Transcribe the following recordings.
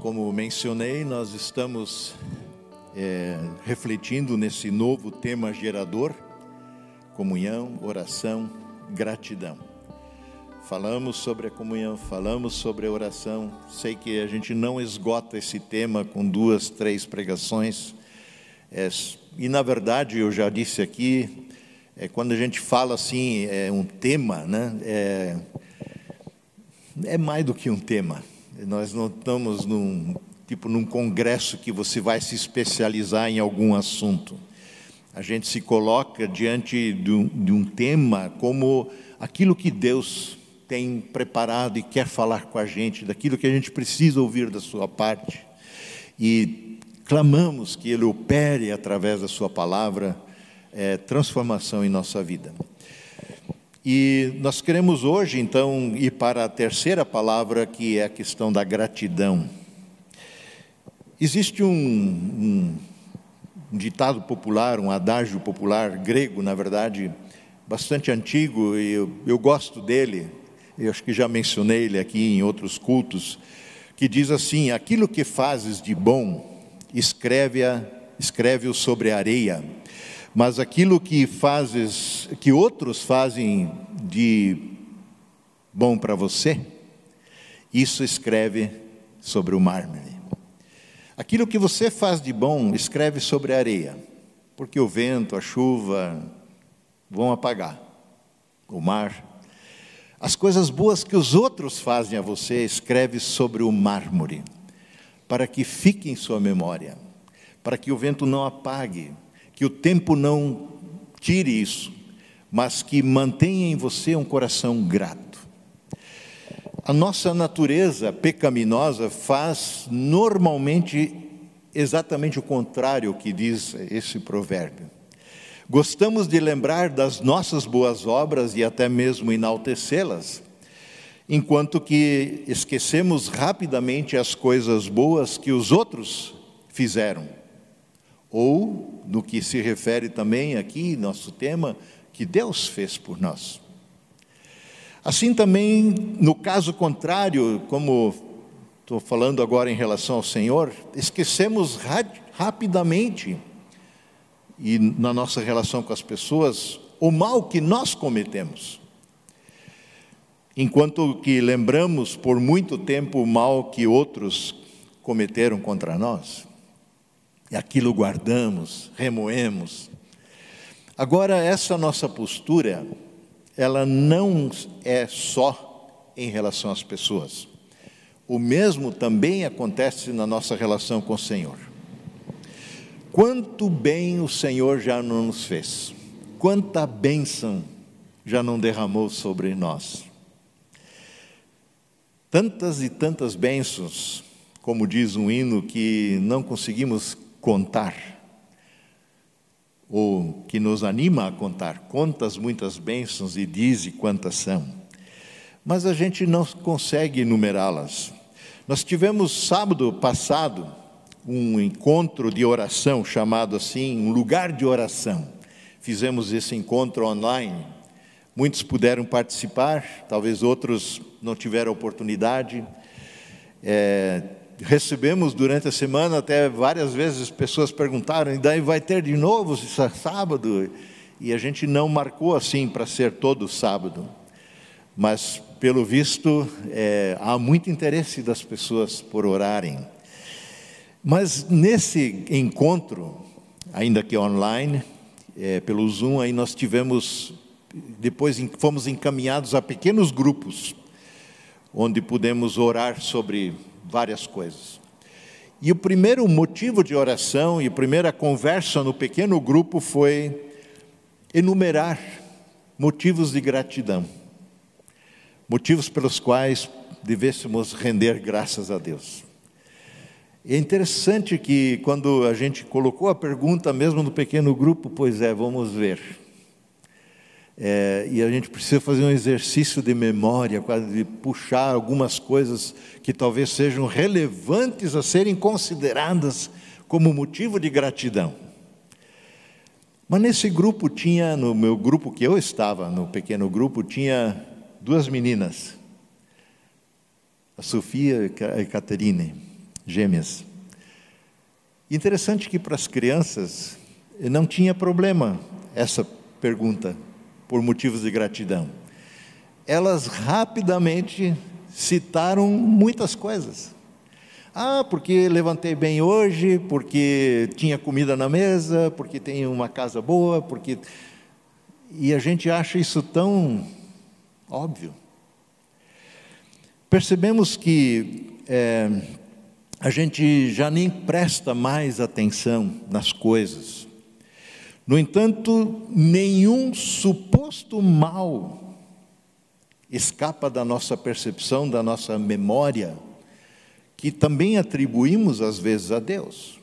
Como mencionei, nós estamos é, refletindo nesse novo tema gerador: comunhão, oração, gratidão. Falamos sobre a comunhão, falamos sobre a oração. Sei que a gente não esgota esse tema com duas, três pregações. É, e na verdade, eu já disse aqui, é, quando a gente fala assim, é um tema, né? É, é mais do que um tema. Nós não estamos num tipo num congresso que você vai se especializar em algum assunto. A gente se coloca diante de um, de um tema como aquilo que Deus tem preparado e quer falar com a gente, daquilo que a gente precisa ouvir da sua parte. E clamamos que Ele opere através da Sua palavra é, transformação em nossa vida. E nós queremos hoje, então, ir para a terceira palavra, que é a questão da gratidão. Existe um, um, um ditado popular, um adágio popular grego, na verdade, bastante antigo, e eu, eu gosto dele, eu acho que já mencionei ele aqui em outros cultos, que diz assim: Aquilo que fazes de bom, escreve-o escreve sobre a areia mas aquilo que fazes, que outros fazem de bom para você, isso escreve sobre o mármore. Aquilo que você faz de bom, escreve sobre a areia, porque o vento, a chuva vão apagar o mar. As coisas boas que os outros fazem a você, escreve sobre o mármore, para que fique em sua memória, para que o vento não apague que o tempo não tire isso, mas que mantenha em você um coração grato. A nossa natureza pecaminosa faz normalmente exatamente o contrário que diz esse provérbio. Gostamos de lembrar das nossas boas obras e até mesmo enaltecê-las, enquanto que esquecemos rapidamente as coisas boas que os outros fizeram ou no que se refere também aqui, nosso tema, que Deus fez por nós. Assim também, no caso contrário, como estou falando agora em relação ao Senhor, esquecemos rapidamente, e na nossa relação com as pessoas, o mal que nós cometemos. Enquanto que lembramos por muito tempo o mal que outros cometeram contra nós e aquilo guardamos, remoemos. Agora, essa nossa postura, ela não é só em relação às pessoas. O mesmo também acontece na nossa relação com o Senhor. Quanto bem o Senhor já não nos fez, quanta bênção já não derramou sobre nós. Tantas e tantas bênçãos, como diz um hino, que não conseguimos contar, ou que nos anima a contar, contas muitas bênçãos e dize quantas são, mas a gente não consegue enumerá-las. Nós tivemos sábado passado um encontro de oração, chamado assim, um lugar de oração. Fizemos esse encontro online. Muitos puderam participar, talvez outros não tiveram oportunidade. É, recebemos durante a semana até várias vezes pessoas perguntaram, e daí vai ter de novo sábado? E a gente não marcou assim para ser todo sábado. Mas, pelo visto, é, há muito interesse das pessoas por orarem. Mas nesse encontro, ainda que online, é, pelo Zoom, aí nós tivemos, depois fomos encaminhados a pequenos grupos, onde pudemos orar sobre várias coisas. E o primeiro motivo de oração e a primeira conversa no pequeno grupo foi enumerar motivos de gratidão, motivos pelos quais devêssemos render graças a Deus. É interessante que quando a gente colocou a pergunta mesmo no pequeno grupo, pois é, vamos ver. É, e a gente precisa fazer um exercício de memória, quase de puxar algumas coisas que talvez sejam relevantes a serem consideradas como motivo de gratidão. Mas nesse grupo tinha, no meu grupo que eu estava, no pequeno grupo, tinha duas meninas, a Sofia e a Caterine, gêmeas. Interessante que para as crianças não tinha problema essa pergunta por motivos de gratidão. Elas rapidamente citaram muitas coisas. Ah, porque levantei bem hoje, porque tinha comida na mesa, porque tenho uma casa boa, porque. E a gente acha isso tão óbvio. Percebemos que é, a gente já nem presta mais atenção nas coisas. No entanto, nenhum suposto mal escapa da nossa percepção, da nossa memória que também atribuímos às vezes a Deus,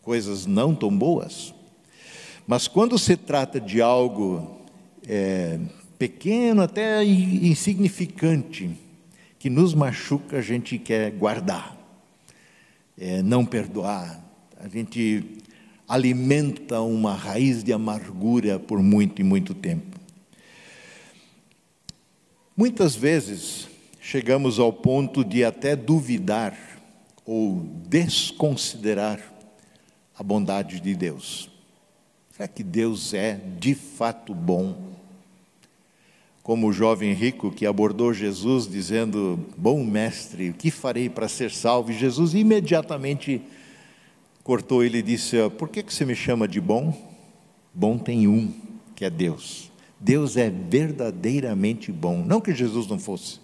coisas não tão boas. Mas quando se trata de algo é, pequeno, até insignificante, que nos machuca, a gente quer guardar, é, não perdoar, a gente alimenta uma raiz de amargura por muito e muito tempo. Muitas vezes chegamos ao ponto de até duvidar ou desconsiderar a bondade de Deus. Será que Deus é de fato bom? Como o jovem rico que abordou Jesus dizendo: Bom mestre, o que farei para ser salvo? E Jesus imediatamente cortou ele e disse: Por que, que você me chama de bom? Bom tem um, que é Deus. Deus é verdadeiramente bom. Não que Jesus não fosse,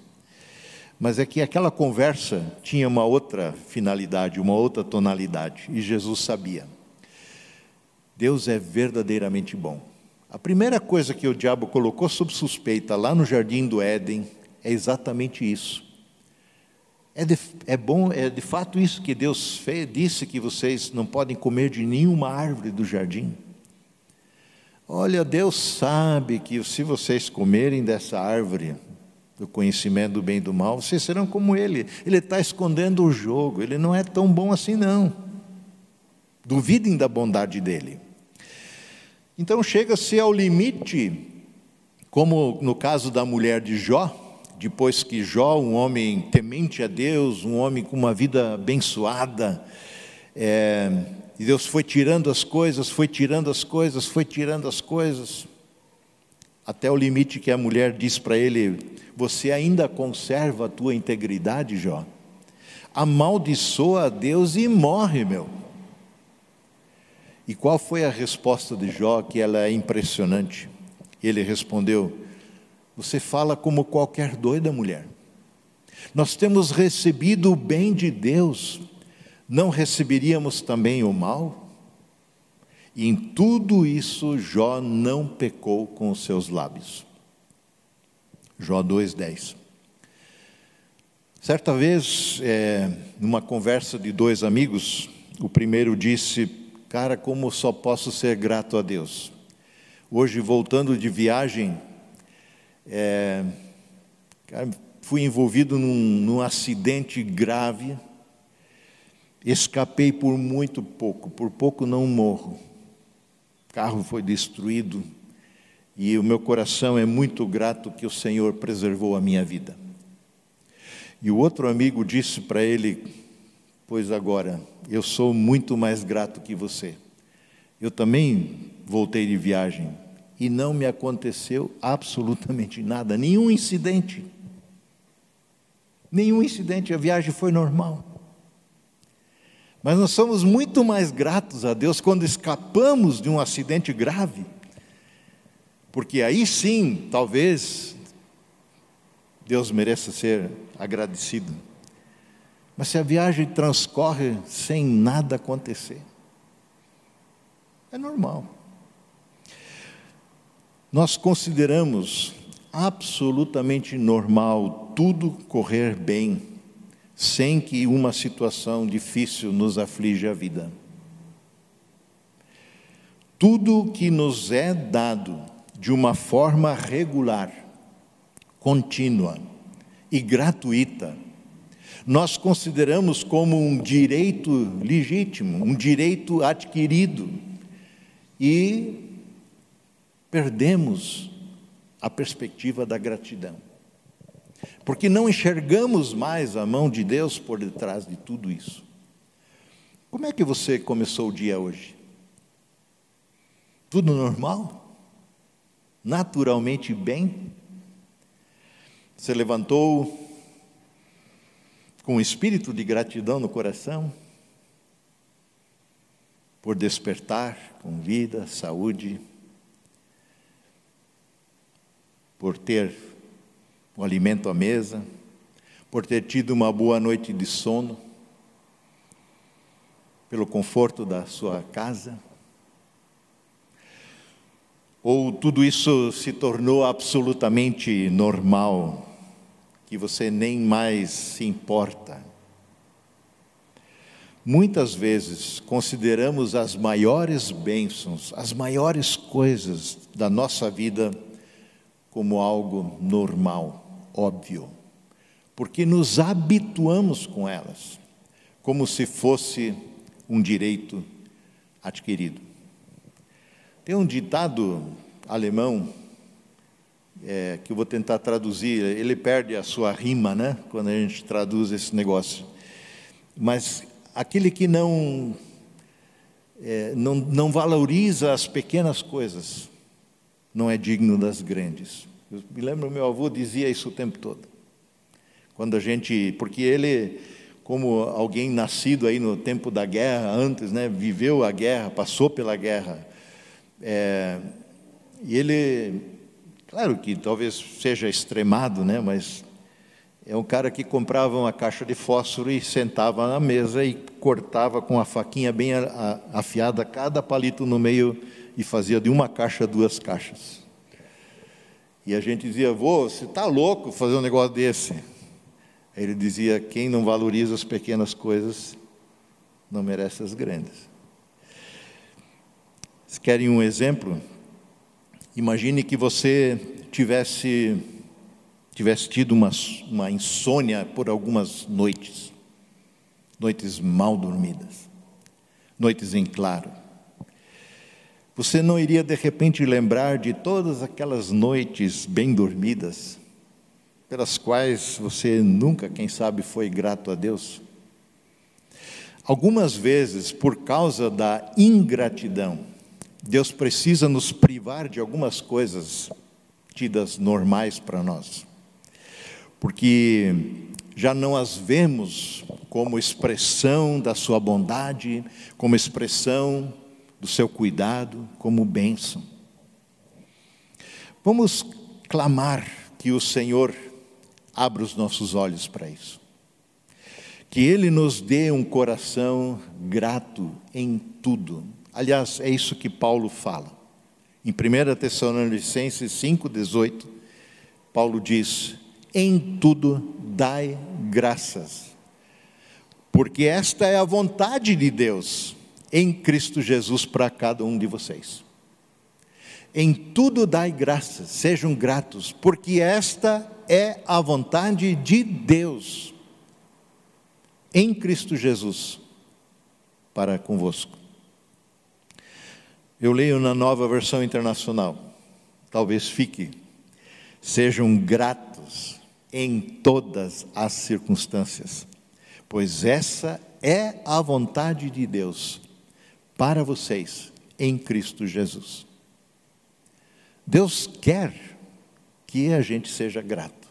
mas é que aquela conversa tinha uma outra finalidade, uma outra tonalidade, e Jesus sabia. Deus é verdadeiramente bom. A primeira coisa que o diabo colocou sob suspeita lá no jardim do Éden é exatamente isso. É, de, é bom, é de fato isso que Deus fez, disse que vocês não podem comer de nenhuma árvore do jardim. Olha, Deus sabe que se vocês comerem dessa árvore, do conhecimento do bem e do mal, vocês serão como ele. Ele está escondendo o jogo, ele não é tão bom assim, não. Duvidem da bondade dele. Então chega-se ao limite, como no caso da mulher de Jó, depois que Jó, um homem temente a Deus, um homem com uma vida abençoada, é, e Deus foi tirando as coisas, foi tirando as coisas, foi tirando as coisas, até o limite que a mulher diz para ele: Você ainda conserva a tua integridade, Jó? Amaldiçoa a Deus e morre, meu. E qual foi a resposta de Jó, que ela é impressionante? Ele respondeu: Você fala como qualquer doida mulher. Nós temos recebido o bem de Deus, não receberíamos também o mal? E em tudo isso Jó não pecou com os seus lábios. Jó 2,10. Certa vez, é, numa conversa de dois amigos, o primeiro disse: Cara, como só posso ser grato a Deus. Hoje, voltando de viagem, é, cara, fui envolvido num, num acidente grave, escapei por muito pouco, por pouco não morro carro foi destruído e o meu coração é muito grato que o Senhor preservou a minha vida. E o outro amigo disse para ele: Pois agora, eu sou muito mais grato que você. Eu também voltei de viagem e não me aconteceu absolutamente nada, nenhum incidente. Nenhum incidente, a viagem foi normal. Mas nós somos muito mais gratos a Deus quando escapamos de um acidente grave, porque aí sim, talvez, Deus mereça ser agradecido. Mas se a viagem transcorre sem nada acontecer, é normal. Nós consideramos absolutamente normal tudo correr bem sem que uma situação difícil nos aflige a vida. Tudo que nos é dado de uma forma regular, contínua e gratuita, nós consideramos como um direito legítimo, um direito adquirido, e perdemos a perspectiva da gratidão porque não enxergamos mais a mão de Deus por detrás de tudo isso. Como é que você começou o dia hoje? Tudo normal? Naturalmente bem? Você levantou com um espírito de gratidão no coração? Por despertar com vida, saúde, por ter o alimento à mesa, por ter tido uma boa noite de sono, pelo conforto da sua casa? Ou tudo isso se tornou absolutamente normal, que você nem mais se importa? Muitas vezes consideramos as maiores bênçãos, as maiores coisas da nossa vida como algo normal, óbvio, porque nos habituamos com elas, como se fosse um direito adquirido. Tem um ditado alemão é, que eu vou tentar traduzir, ele perde a sua rima, né, quando a gente traduz esse negócio. Mas aquele que não, é, não, não valoriza as pequenas coisas, não é digno das grandes. Eu me lembro, meu avô dizia isso o tempo todo. Quando a gente, porque ele, como alguém nascido aí no tempo da guerra, antes, né, viveu a guerra, passou pela guerra, é, e ele, claro que talvez seja extremado, né, mas é um cara que comprava uma caixa de fósforo e sentava na mesa e cortava com a faquinha bem afiada cada palito no meio e fazia de uma caixa duas caixas. E a gente dizia, vô, você está louco fazer um negócio desse? Ele dizia, quem não valoriza as pequenas coisas não merece as grandes. Se querem um exemplo? Imagine que você tivesse, tivesse tido uma, uma insônia por algumas noites, noites mal dormidas, noites em claro você não iria de repente lembrar de todas aquelas noites bem dormidas, pelas quais você nunca, quem sabe, foi grato a Deus? Algumas vezes, por causa da ingratidão, Deus precisa nos privar de algumas coisas tidas normais para nós, porque já não as vemos como expressão da Sua bondade, como expressão do seu cuidado como bênção. Vamos clamar que o Senhor abra os nossos olhos para isso. Que Ele nos dê um coração grato em tudo. Aliás, é isso que Paulo fala. Em 1 Tessalonicenses 5,18, Paulo diz: Em tudo dai graças, porque esta é a vontade de Deus em Cristo Jesus para cada um de vocês. Em tudo dai graças, sejam gratos, porque esta é a vontade de Deus em Cristo Jesus para convosco. Eu leio na nova versão internacional, talvez fique. Sejam gratos em todas as circunstâncias, pois essa é a vontade de Deus para vocês em Cristo Jesus. Deus quer que a gente seja grato.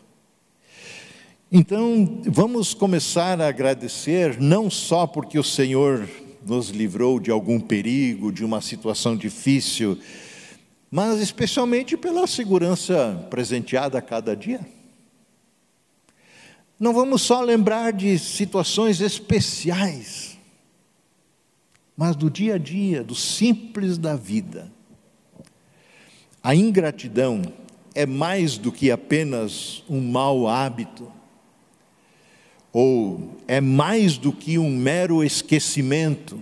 Então, vamos começar a agradecer, não só porque o Senhor nos livrou de algum perigo, de uma situação difícil, mas especialmente pela segurança presenteada a cada dia. Não vamos só lembrar de situações especiais, mas do dia a dia, do simples da vida. A ingratidão é mais do que apenas um mau hábito, ou é mais do que um mero esquecimento.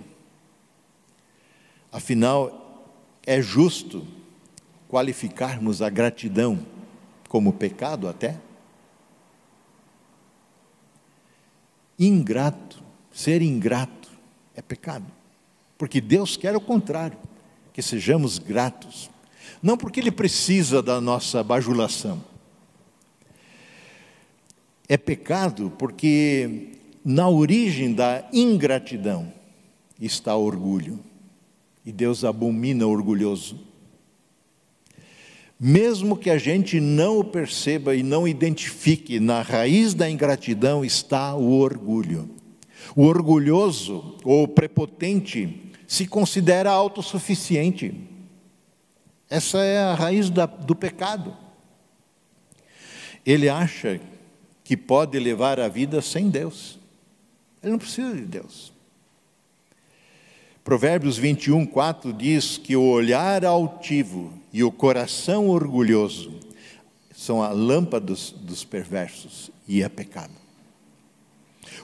Afinal, é justo qualificarmos a gratidão como pecado até? Ingrato, ser ingrato é pecado. Porque Deus quer o contrário, que sejamos gratos. Não porque Ele precisa da nossa bajulação. É pecado porque na origem da ingratidão está orgulho. E Deus abomina o orgulhoso. Mesmo que a gente não o perceba e não identifique, na raiz da ingratidão está o orgulho. O orgulhoso ou prepotente se considera autossuficiente. Essa é a raiz da, do pecado. Ele acha que pode levar a vida sem Deus. Ele não precisa de Deus. Provérbios 21, 4 diz que o olhar altivo e o coração orgulhoso são a lâmpada dos, dos perversos e é pecado.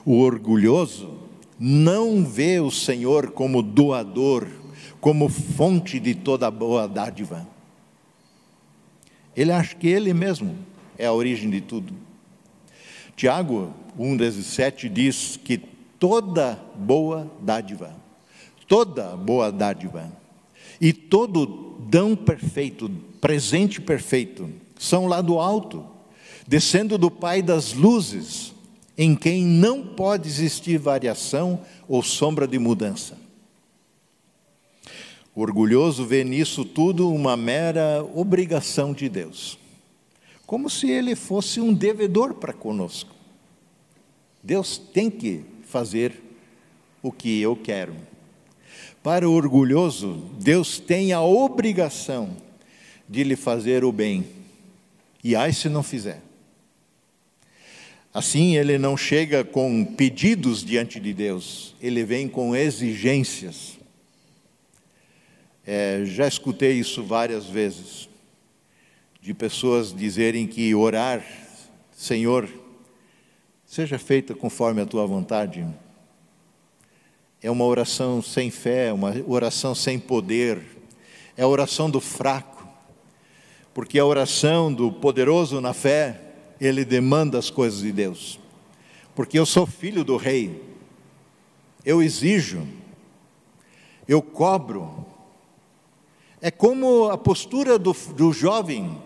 O orgulhoso não vê o Senhor como doador, como fonte de toda boa dádiva. Ele acha que ele mesmo é a origem de tudo. Tiago 1,17 diz que toda boa dádiva, toda boa dádiva e todo dão perfeito, presente perfeito, são lá do alto, descendo do Pai das luzes, em quem não pode existir variação ou sombra de mudança. O orgulhoso vê nisso tudo uma mera obrigação de Deus, como se ele fosse um devedor para conosco. Deus tem que fazer o que eu quero. Para o orgulhoso, Deus tem a obrigação de lhe fazer o bem. E ai se não fizer. Assim, ele não chega com pedidos diante de Deus, ele vem com exigências. É, já escutei isso várias vezes, de pessoas dizerem que orar, Senhor, seja feita conforme a tua vontade, é uma oração sem fé, uma oração sem poder, é a oração do fraco, porque a oração do poderoso na fé ele demanda as coisas de Deus. Porque eu sou filho do rei, eu exijo, eu cobro. É como a postura do, do jovem,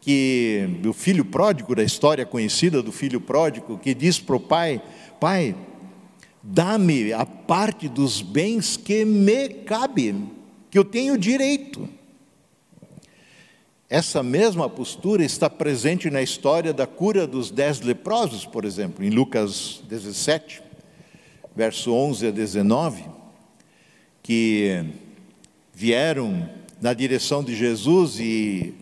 que do filho pródigo, da história conhecida do filho pródigo, que diz para o pai: Pai, dá-me a parte dos bens que me cabe, que eu tenho direito. Essa mesma postura está presente na história da cura dos dez leprosos, por exemplo, em Lucas 17, verso 11 a 19, que vieram na direção de Jesus e,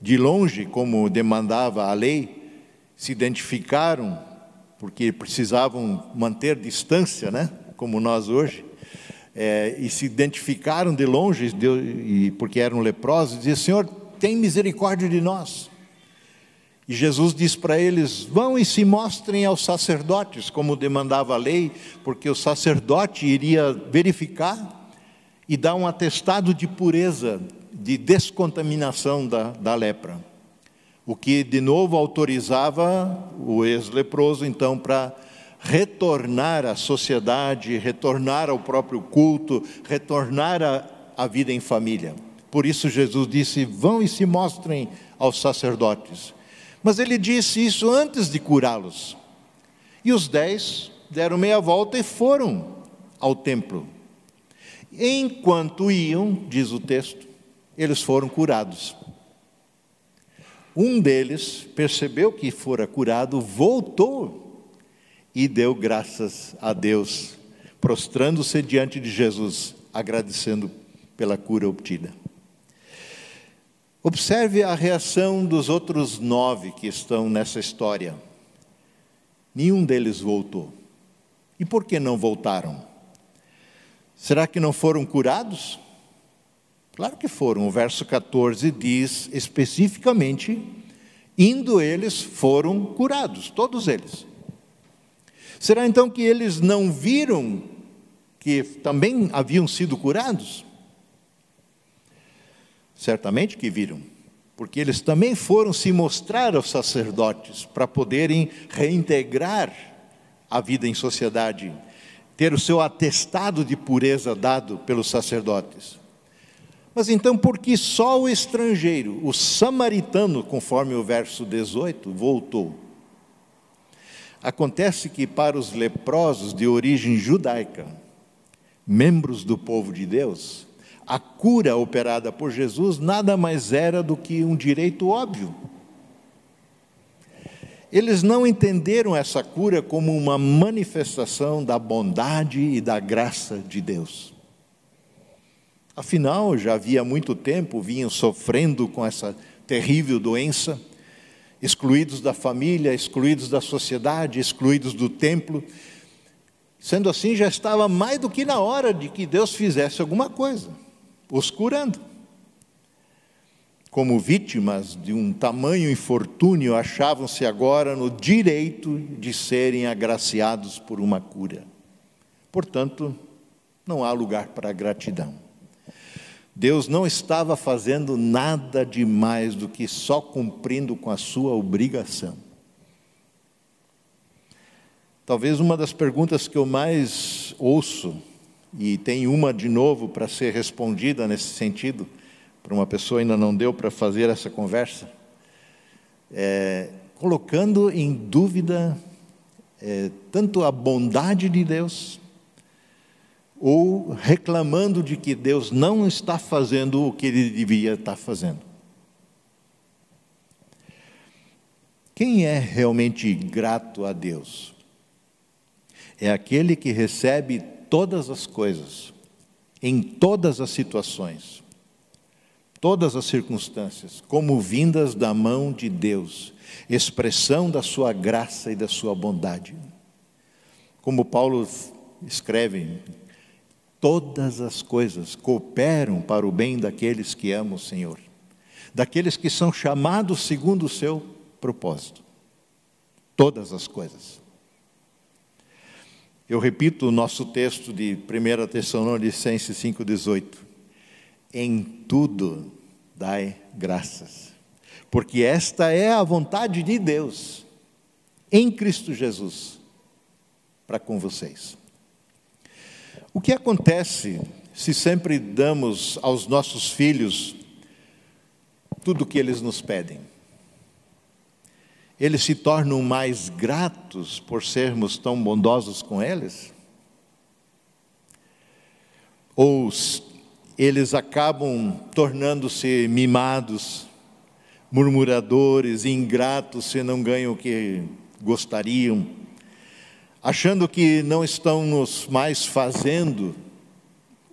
de longe, como demandava a lei, se identificaram, porque precisavam manter distância, né? como nós hoje, é, e se identificaram de longe, de, e, porque eram leprosos, e diziam: Senhor, tem misericórdia de nós. E Jesus diz para eles: vão e se mostrem aos sacerdotes, como demandava a lei, porque o sacerdote iria verificar e dar um atestado de pureza, de descontaminação da, da lepra. O que de novo autorizava o ex-leproso, então, para retornar à sociedade, retornar ao próprio culto, retornar à vida em família. Por isso Jesus disse: Vão e se mostrem aos sacerdotes. Mas ele disse isso antes de curá-los. E os dez deram meia volta e foram ao templo. Enquanto iam, diz o texto, eles foram curados. Um deles percebeu que fora curado, voltou e deu graças a Deus, prostrando-se diante de Jesus, agradecendo pela cura obtida. Observe a reação dos outros nove que estão nessa história. Nenhum deles voltou. E por que não voltaram? Será que não foram curados? Claro que foram. O verso 14 diz especificamente: indo eles foram curados, todos eles. Será então que eles não viram que também haviam sido curados? Certamente que viram, porque eles também foram se mostrar aos sacerdotes para poderem reintegrar a vida em sociedade, ter o seu atestado de pureza dado pelos sacerdotes. Mas então, por que só o estrangeiro, o samaritano, conforme o verso 18, voltou? Acontece que para os leprosos de origem judaica, membros do povo de Deus, a cura operada por Jesus nada mais era do que um direito óbvio. Eles não entenderam essa cura como uma manifestação da bondade e da graça de Deus. Afinal, já havia muito tempo vinham sofrendo com essa terrível doença, excluídos da família, excluídos da sociedade, excluídos do templo. Sendo assim, já estava mais do que na hora de que Deus fizesse alguma coisa, os curando. Como vítimas de um tamanho infortúnio, achavam-se agora no direito de serem agraciados por uma cura. Portanto, não há lugar para gratidão. Deus não estava fazendo nada de mais do que só cumprindo com a sua obrigação. Talvez uma das perguntas que eu mais ouço, e tem uma de novo para ser respondida nesse sentido, para uma pessoa ainda não deu para fazer essa conversa, é, colocando em dúvida é, tanto a bondade de Deus, ou reclamando de que Deus não está fazendo o que ele devia estar fazendo. Quem é realmente grato a Deus? É aquele que recebe todas as coisas, em todas as situações, todas as circunstâncias, como vindas da mão de Deus, expressão da sua graça e da sua bondade. Como Paulo escreve todas as coisas cooperam para o bem daqueles que amam o Senhor, daqueles que são chamados segundo o seu propósito. Todas as coisas. Eu repito o nosso texto de 1 Tessalonicenses 5,18. Em tudo dai graças, porque esta é a vontade de Deus, em Cristo Jesus, para com vocês. O que acontece se sempre damos aos nossos filhos tudo o que eles nos pedem? Eles se tornam mais gratos por sermos tão bondosos com eles? Ou eles acabam tornando-se mimados, murmuradores, ingratos se não ganham o que gostariam? achando que não estamos mais fazendo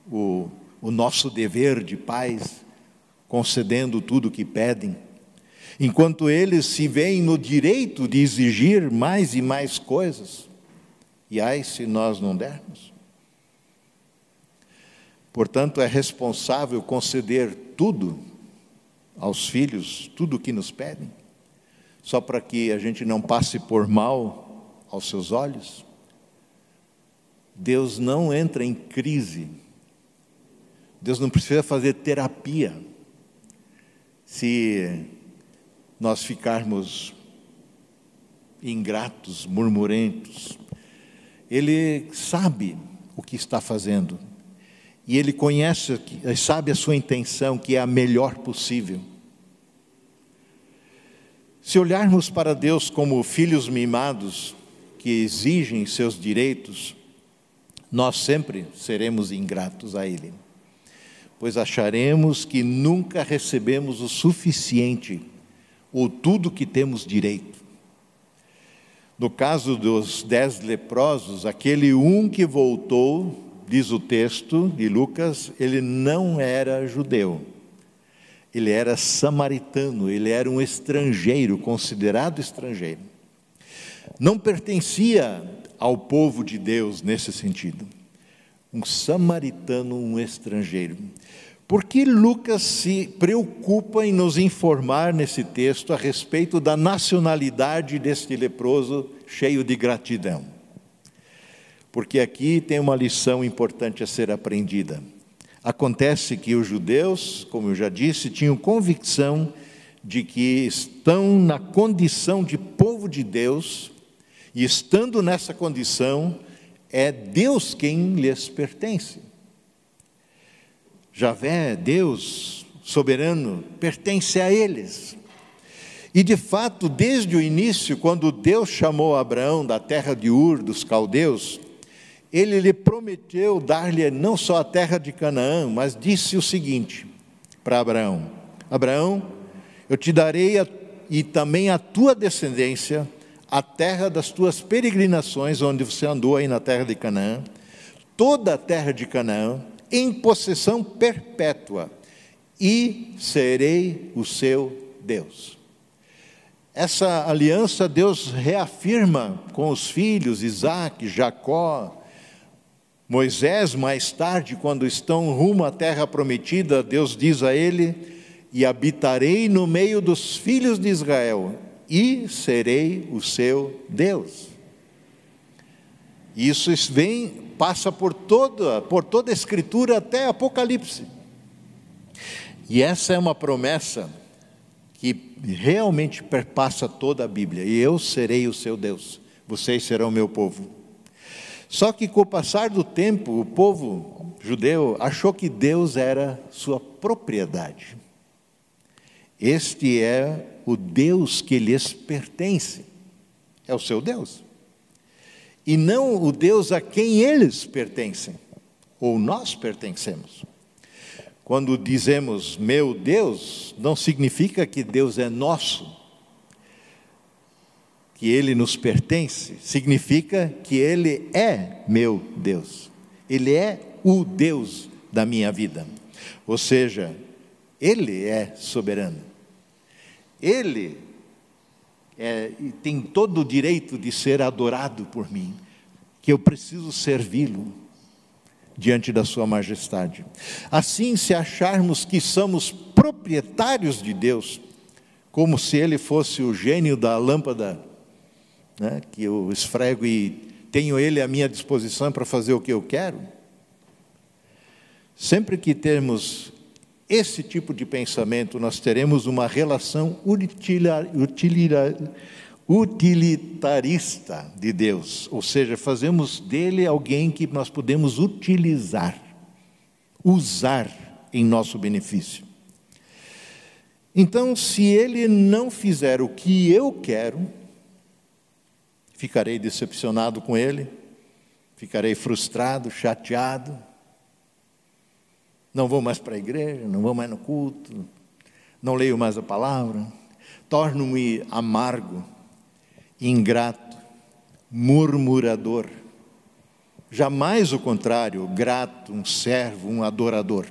o, o nosso dever de pais, concedendo tudo o que pedem, enquanto eles se veem no direito de exigir mais e mais coisas, e ai se nós não dermos. Portanto, é responsável conceder tudo aos filhos, tudo o que nos pedem, só para que a gente não passe por mal aos seus olhos? Deus não entra em crise. Deus não precisa fazer terapia. Se nós ficarmos ingratos, murmurentos, Ele sabe o que está fazendo. E Ele conhece, sabe a sua intenção, que é a melhor possível. Se olharmos para Deus como filhos mimados, que exigem seus direitos, nós sempre seremos ingratos a Ele, pois acharemos que nunca recebemos o suficiente ou tudo que temos direito. No caso dos dez leprosos, aquele um que voltou, diz o texto de Lucas, ele não era judeu, ele era samaritano, ele era um estrangeiro, considerado estrangeiro não pertencia ao povo de Deus nesse sentido. Um samaritano, um estrangeiro. Por que Lucas se preocupa em nos informar nesse texto a respeito da nacionalidade deste leproso cheio de gratidão? Porque aqui tem uma lição importante a ser aprendida. Acontece que os judeus, como eu já disse, tinham convicção de que estão na condição de povo de Deus, e estando nessa condição, é Deus quem lhes pertence. Javé, Deus soberano, pertence a eles. E de fato, desde o início, quando Deus chamou Abraão da terra de Ur, dos caldeus, ele lhe prometeu dar-lhe não só a terra de Canaã, mas disse o seguinte para Abraão: Abraão, eu te darei a, e também a tua descendência a terra das tuas peregrinações, onde você andou aí na terra de Canaã, toda a terra de Canaã, em possessão perpétua, e serei o seu Deus. Essa aliança Deus reafirma com os filhos Isaac, Jacó, Moisés, mais tarde, quando estão rumo à terra prometida, Deus diz a ele: E habitarei no meio dos filhos de Israel, e serei o seu Deus. Isso vem, passa por toda, por toda a escritura até Apocalipse. E essa é uma promessa que realmente perpassa toda a Bíblia. E eu serei o seu Deus, vocês serão meu povo. Só que com o passar do tempo, o povo judeu achou que Deus era sua propriedade. Este é o Deus que lhes pertence, é o seu Deus. E não o Deus a quem eles pertencem, ou nós pertencemos. Quando dizemos meu Deus, não significa que Deus é nosso, que ele nos pertence, significa que ele é meu Deus. Ele é o Deus da minha vida. Ou seja, ele é soberano. Ele é, tem todo o direito de ser adorado por mim, que eu preciso servi-lo diante da Sua majestade. Assim, se acharmos que somos proprietários de Deus, como se Ele fosse o gênio da lâmpada, né, que eu esfrego e tenho Ele à minha disposição para fazer o que eu quero, sempre que temos esse tipo de pensamento, nós teremos uma relação utilitarista de Deus, ou seja, fazemos dele alguém que nós podemos utilizar, usar em nosso benefício. Então, se ele não fizer o que eu quero, ficarei decepcionado com ele, ficarei frustrado, chateado, não vou mais para a igreja, não vou mais no culto, não leio mais a palavra, torno-me amargo, ingrato, murmurador. Jamais o contrário, grato, um servo, um adorador.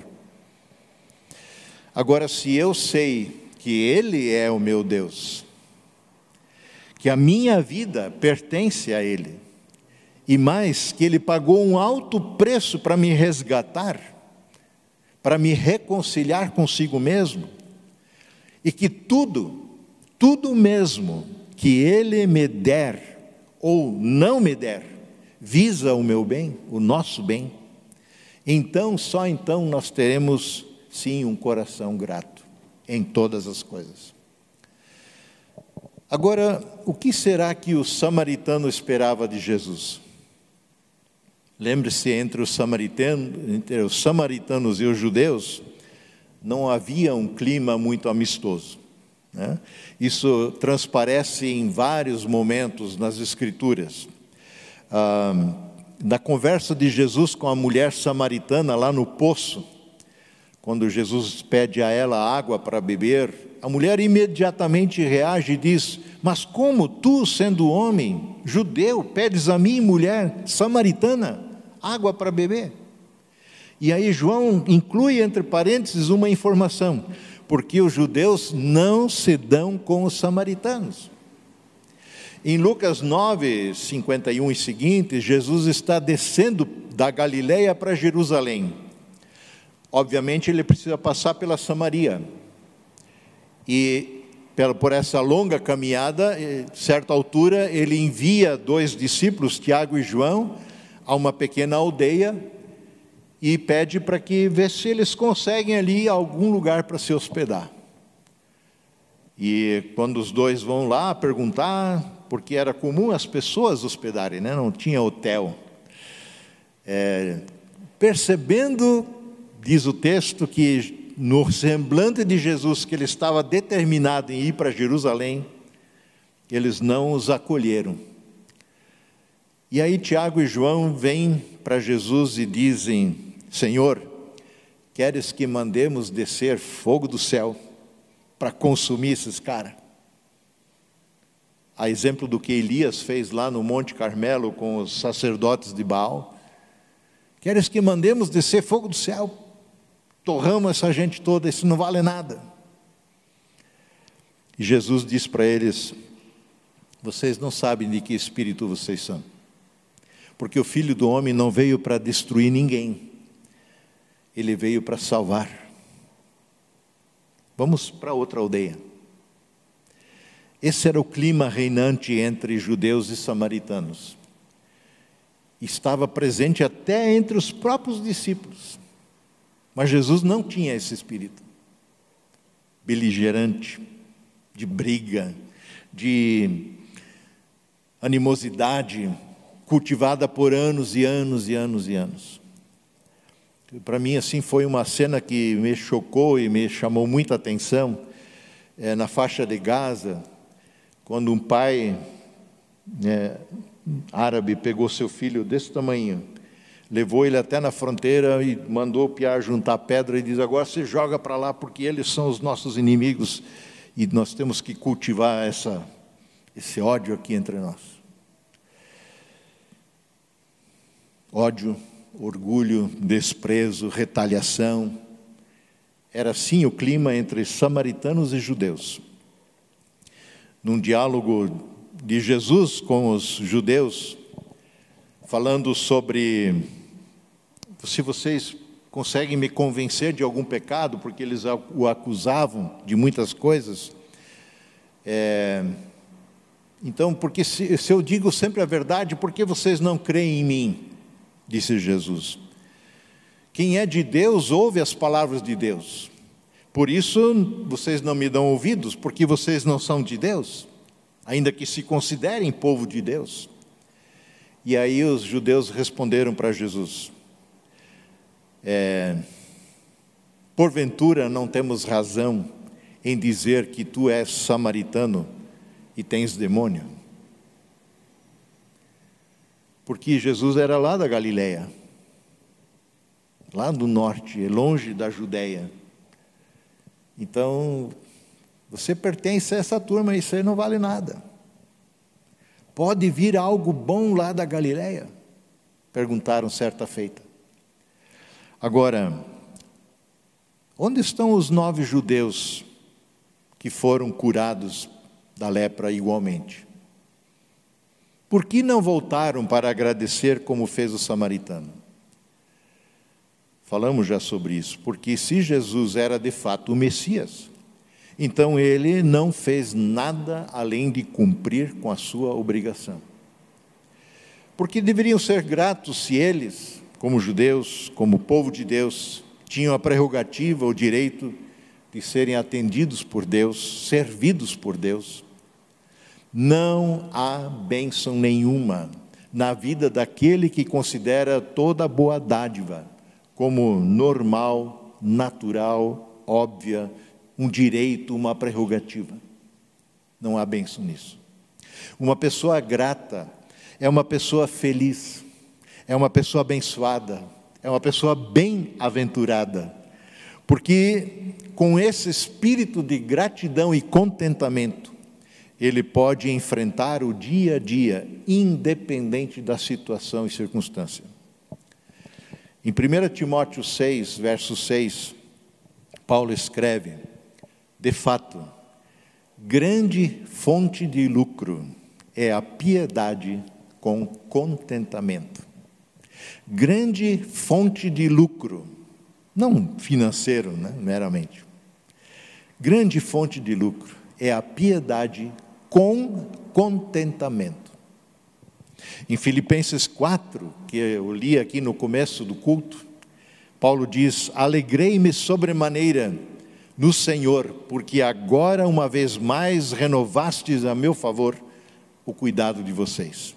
Agora, se eu sei que Ele é o meu Deus, que a minha vida pertence a Ele, e mais, que Ele pagou um alto preço para me resgatar, para me reconciliar consigo mesmo, e que tudo, tudo mesmo que Ele me der ou não me der, visa o meu bem, o nosso bem, então, só então nós teremos sim um coração grato em todas as coisas. Agora, o que será que o samaritano esperava de Jesus? Lembre-se, entre entre os samaritanos e os judeus, não havia um clima muito amistoso. Né? Isso transparece em vários momentos nas Escrituras. Ah, na conversa de Jesus com a mulher samaritana lá no poço, quando Jesus pede a ela água para beber, a mulher imediatamente reage e diz: Mas como tu, sendo homem, judeu, pedes a mim, mulher samaritana? Água para beber. E aí João inclui entre parênteses uma informação, porque os judeus não se dão com os samaritanos. Em Lucas 9, 51 e seguintes, Jesus está descendo da Galileia para Jerusalém. Obviamente ele precisa passar pela Samaria. E por essa longa caminhada, certa altura, ele envia dois discípulos, Tiago e João, a uma pequena aldeia e pede para que vê se eles conseguem ali algum lugar para se hospedar. E quando os dois vão lá perguntar, porque era comum as pessoas hospedarem, né? não tinha hotel. É, percebendo, diz o texto, que no semblante de Jesus, que ele estava determinado em ir para Jerusalém, eles não os acolheram E aí Tiago e João vêm para Jesus e dizem: Senhor, queres que mandemos descer fogo do céu para consumir esses caras? A exemplo do que Elias fez lá no Monte Carmelo com os sacerdotes de Baal. Queres que mandemos descer fogo do céu? Torramos essa gente toda, isso não vale nada. E Jesus diz para eles: Vocês não sabem de que espírito vocês são, porque o filho do homem não veio para destruir ninguém, ele veio para salvar. Vamos para outra aldeia. Esse era o clima reinante entre judeus e samaritanos. Estava presente até entre os próprios discípulos. Mas Jesus não tinha esse espírito beligerante, de briga, de animosidade cultivada por anos e anos e anos e anos. Para mim, assim, foi uma cena que me chocou e me chamou muita atenção. É, na faixa de Gaza, quando um pai é, árabe pegou seu filho desse tamanho, levou ele até na fronteira e mandou o Piar juntar pedra e diz: agora você joga para lá porque eles são os nossos inimigos e nós temos que cultivar essa, esse ódio aqui entre nós. Ódio, orgulho, desprezo, retaliação. Era assim o clima entre samaritanos e judeus. Num diálogo de Jesus com os judeus, falando sobre se vocês conseguem me convencer de algum pecado, porque eles o acusavam de muitas coisas. É, então, porque se, se eu digo sempre a verdade, por que vocês não creem em mim? Disse Jesus. Quem é de Deus ouve as palavras de Deus. Por isso vocês não me dão ouvidos, porque vocês não são de Deus, ainda que se considerem povo de Deus. E aí os judeus responderam para Jesus: é, porventura não temos razão em dizer que tu és samaritano e tens demônio? Porque Jesus era lá da Galileia, lá do norte, longe da Judéia. Então, você pertence a essa turma, isso aí não vale nada. Pode vir algo bom lá da Galileia? Perguntaram certa feita. Agora, onde estão os nove judeus que foram curados da lepra igualmente? Por que não voltaram para agradecer como fez o samaritano? Falamos já sobre isso, porque se Jesus era de fato o Messias, então ele não fez nada além de cumprir com a sua obrigação. Porque deveriam ser gratos se eles como judeus, como povo de Deus, tinham a prerrogativa, o direito de serem atendidos por Deus, servidos por Deus. Não há bênção nenhuma na vida daquele que considera toda boa dádiva como normal, natural, óbvia, um direito, uma prerrogativa. Não há bênção nisso. Uma pessoa grata é uma pessoa feliz é uma pessoa abençoada, é uma pessoa bem-aventurada, porque com esse espírito de gratidão e contentamento, ele pode enfrentar o dia a dia, independente da situação e circunstância. Em 1 Timóteo 6, verso 6, Paulo escreve: De fato, grande fonte de lucro é a piedade com contentamento grande fonte de lucro, não financeiro, né, meramente. Grande fonte de lucro é a piedade com contentamento. Em Filipenses 4, que eu li aqui no começo do culto, Paulo diz: Alegrei-me sobremaneira no Senhor, porque agora, uma vez mais, renovastes a meu favor o cuidado de vocês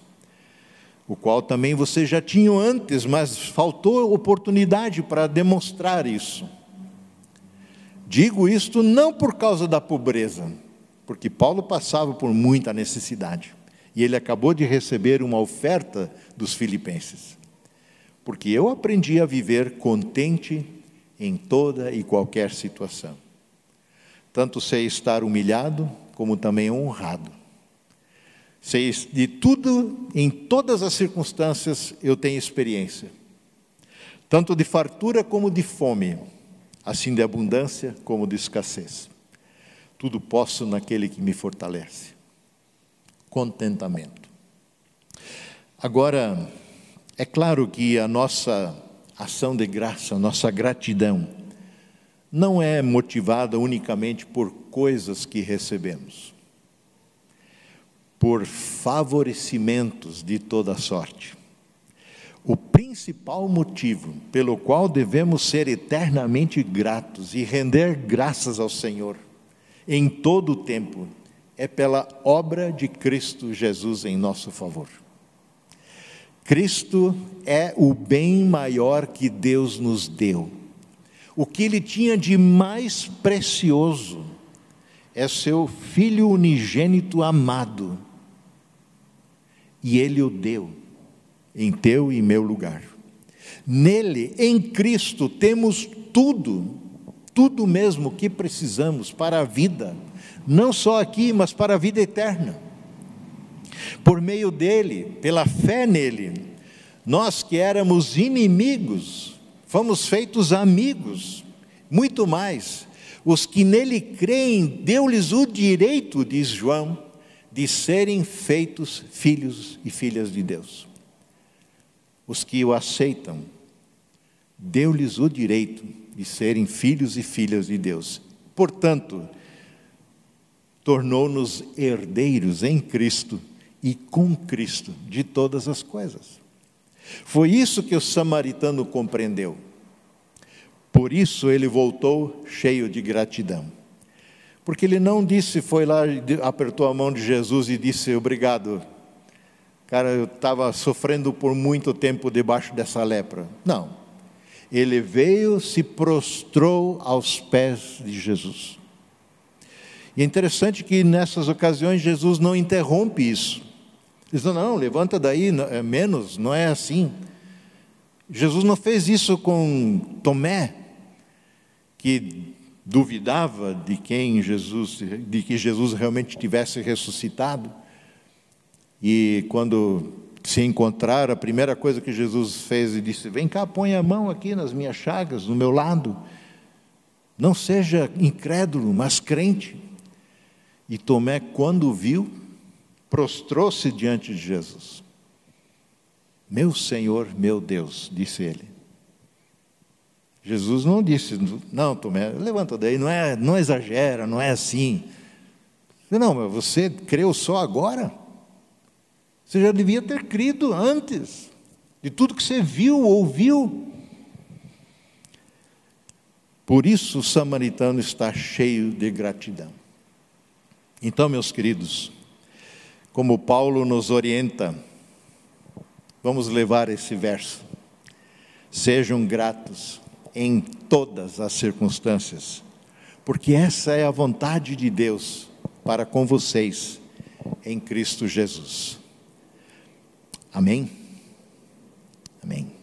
o qual também vocês já tinham antes, mas faltou oportunidade para demonstrar isso. Digo isto não por causa da pobreza, porque Paulo passava por muita necessidade E ele acabou de receber uma oferta dos filipenses. Porque eu aprendi a viver contente em toda e qualquer situação. Tanto sei estar humilhado, como também honrado. Sei de tudo, em todas as circunstâncias, eu tenho experiência. Tanto de fartura como de fome, assim de abundância como de escassez. Tudo posso naquele que me fortalece. Contentamento. Agora, é claro que a nossa ação de graça, a nossa gratidão, não é motivada unicamente por coisas que recebemos, por favorecimentos de toda sorte. O principal motivo pelo qual devemos ser eternamente gratos e render graças ao Senhor em todo o tempo é pela obra de Cristo Jesus em nosso favor. Cristo é o bem maior que Deus nos deu. O que ele tinha de mais precioso é seu filho unigênito amado. E ele o deu em teu e meu lugar. Nele, em Cristo, temos tudo, tudo mesmo que precisamos para a vida, não só aqui, mas para a vida eterna. Por meio dele, pela fé nele, nós que éramos inimigos, fomos feitos amigos, muito mais. Os que nele creem, deu-lhes o direito, diz João, de serem feitos filhos e filhas de Deus. Os que o aceitam, deu-lhes o direito de serem filhos e filhas de Deus. Portanto, tornou-nos herdeiros em Cristo e com Cristo de todas as coisas. Foi isso que o samaritano compreendeu. Por isso ele voltou cheio de gratidão. Porque ele não disse, foi lá, apertou a mão de Jesus e disse: Obrigado. Cara, eu estava sofrendo por muito tempo debaixo dessa lepra. Não. Ele veio, se prostrou aos pés de Jesus. E é interessante que nessas ocasiões Jesus não interrompe isso. Diz, não, levanta daí, é menos, não é assim. Jesus não fez isso com Tomé, que duvidava de quem Jesus, de que Jesus realmente tivesse ressuscitado. E quando se encontrar, a primeira coisa que Jesus fez e disse: Vem cá, põe a mão aqui nas minhas chagas, no meu lado. Não seja incrédulo, mas crente. E Tomé, quando viu, prostrou-se diante de Jesus. Meu Senhor, meu Deus, disse ele. Jesus não disse, não, Tomé, levanta daí, não é, não exagera, não é assim. Não, mas você creu só agora? Você já devia ter crido antes, de tudo que você viu, ouviu. Por isso o samaritano está cheio de gratidão. Então, meus queridos, como Paulo nos orienta, vamos levar esse verso. Sejam gratos em todas as circunstâncias, porque essa é a vontade de Deus para com vocês em Cristo Jesus. Amém? Amém.